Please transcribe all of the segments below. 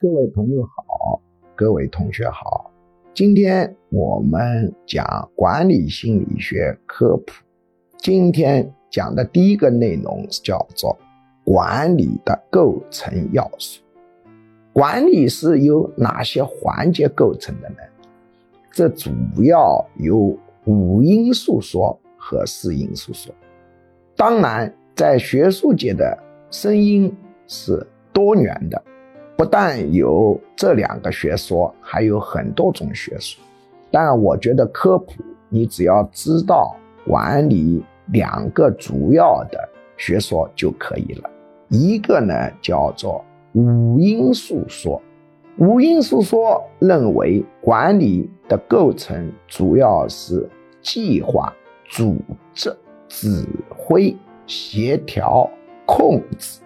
各位朋友好，各位同学好，今天我们讲管理心理学科普。今天讲的第一个内容叫做管理的构成要素。管理是由哪些环节构成的呢？这主要由五因素说和四因素说。当然，在学术界的声音是多元的。不但有这两个学说，还有很多种学说。但我觉得科普，你只要知道管理两个主要的学说就可以了。一个呢叫做五因素说，五因素说认为管理的构成主要是计划、组织、指挥、协调、控制。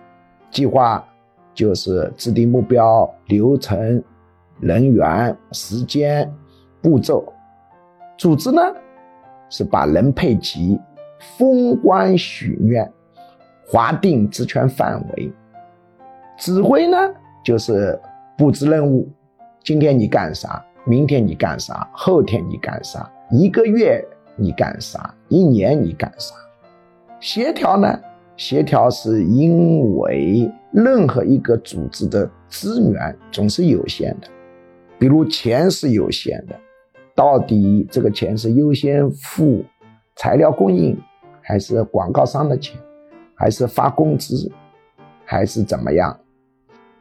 计划。就是制定目标、流程、人员、时间、步骤；组织呢，是把人配齐、封官许愿、划定职权范围；指挥呢，就是布置任务，今天你干啥，明天你干啥，后天你干啥，一个月你干啥，一年你干啥；协调呢？协调是因为任何一个组织的资源总是有限的，比如钱是有限的，到底这个钱是优先付材料供应，还是广告商的钱，还是发工资，还是怎么样？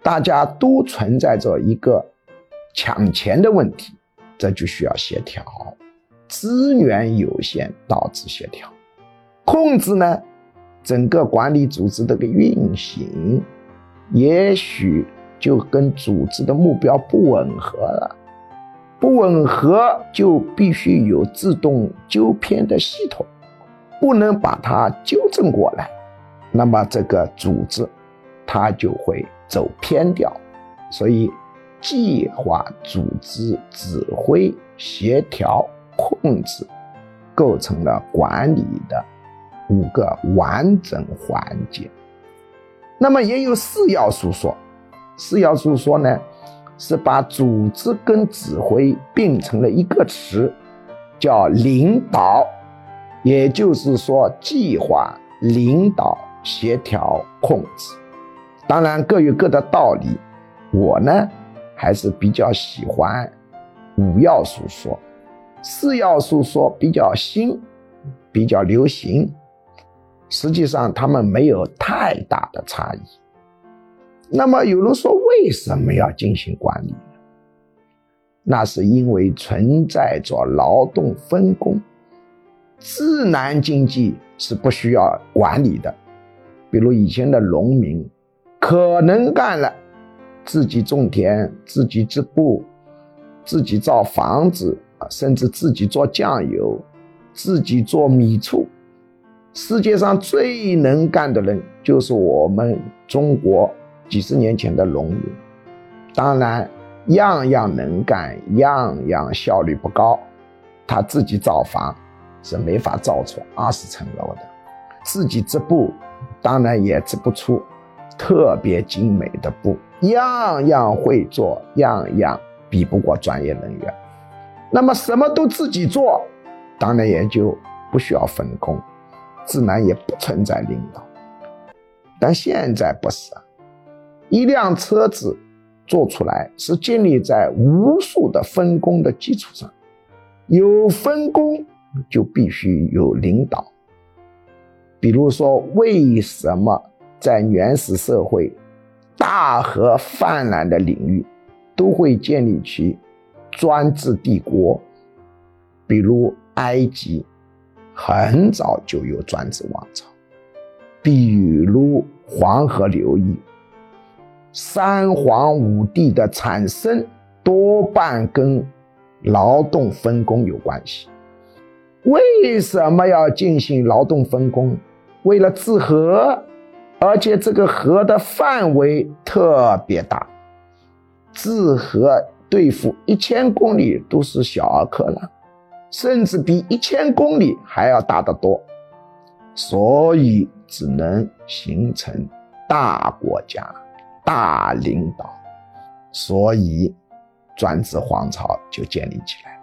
大家都存在着一个抢钱的问题，这就需要协调。资源有限导致协调，控制呢？整个管理组织这个运行，也许就跟组织的目标不吻合了。不吻合就必须有自动纠偏的系统，不能把它纠正过来，那么这个组织它就会走偏掉。所以，计划、组织、指挥、协调、控制，构成了管理的。五个完整环节，那么也有四要素说，四要素说呢，是把组织跟指挥并成了一个词，叫领导，也就是说计划、领导、协调、控制，当然各有各的道理。我呢还是比较喜欢五要素说，四要素说比较新，比较流行。实际上，他们没有太大的差异。那么，有人说，为什么要进行管理呢？那是因为存在着劳动分工。自然经济是不需要管理的，比如以前的农民，可能干了，自己种田，自己织布，自己造房子，甚至自己做酱油，自己做米醋。世界上最能干的人就是我们中国几十年前的农民，当然样样能干，样样效率不高。他自己造房是没法造出二十层楼的，自己织布当然也织不出特别精美的布，样样会做，样样比不过专业人员。那么什么都自己做，当然也就不需要分工。自然也不存在领导，但现在不是！一辆车子做出来是建立在无数的分工的基础上，有分工就必须有领导。比如说，为什么在原始社会、大河泛滥的领域都会建立起专制帝国？比如埃及。很早就有专制王朝，比如黄河流域，三皇五帝的产生多半跟劳动分工有关系。为什么要进行劳动分工？为了治河，而且这个河的范围特别大，治河对付一千公里都是小儿科了。甚至比一千公里还要大得多，所以只能形成大国家、大领导。所以专制皇朝就建立起来。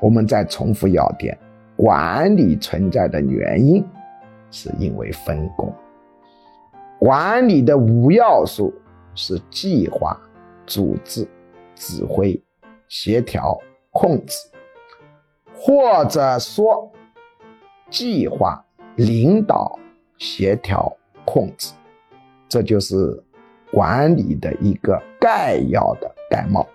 我们再重复要点：管理存在的原因，是因为分工。管理的五要素是计划、组织、指挥、协调、控制，或者说计划、领导、协调、控制，这就是管理的一个概要的概貌。